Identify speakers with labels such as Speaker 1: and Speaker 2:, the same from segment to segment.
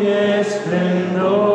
Speaker 1: y esplendor.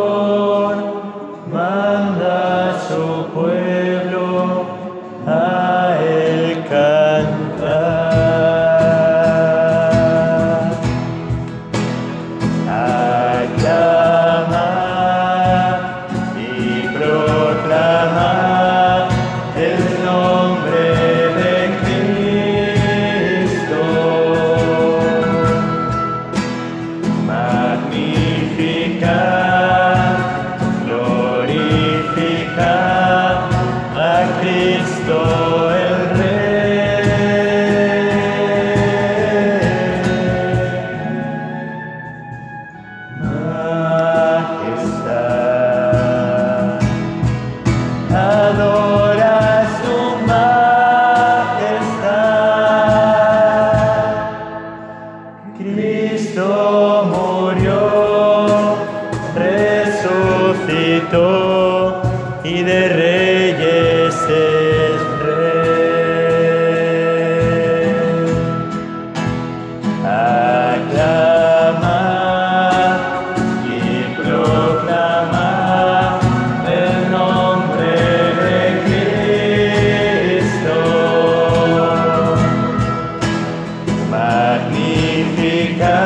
Speaker 1: y de reyes es. Aclama y proclama el nombre de Cristo. Magnifica